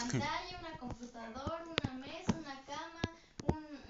pantalla, una computadora,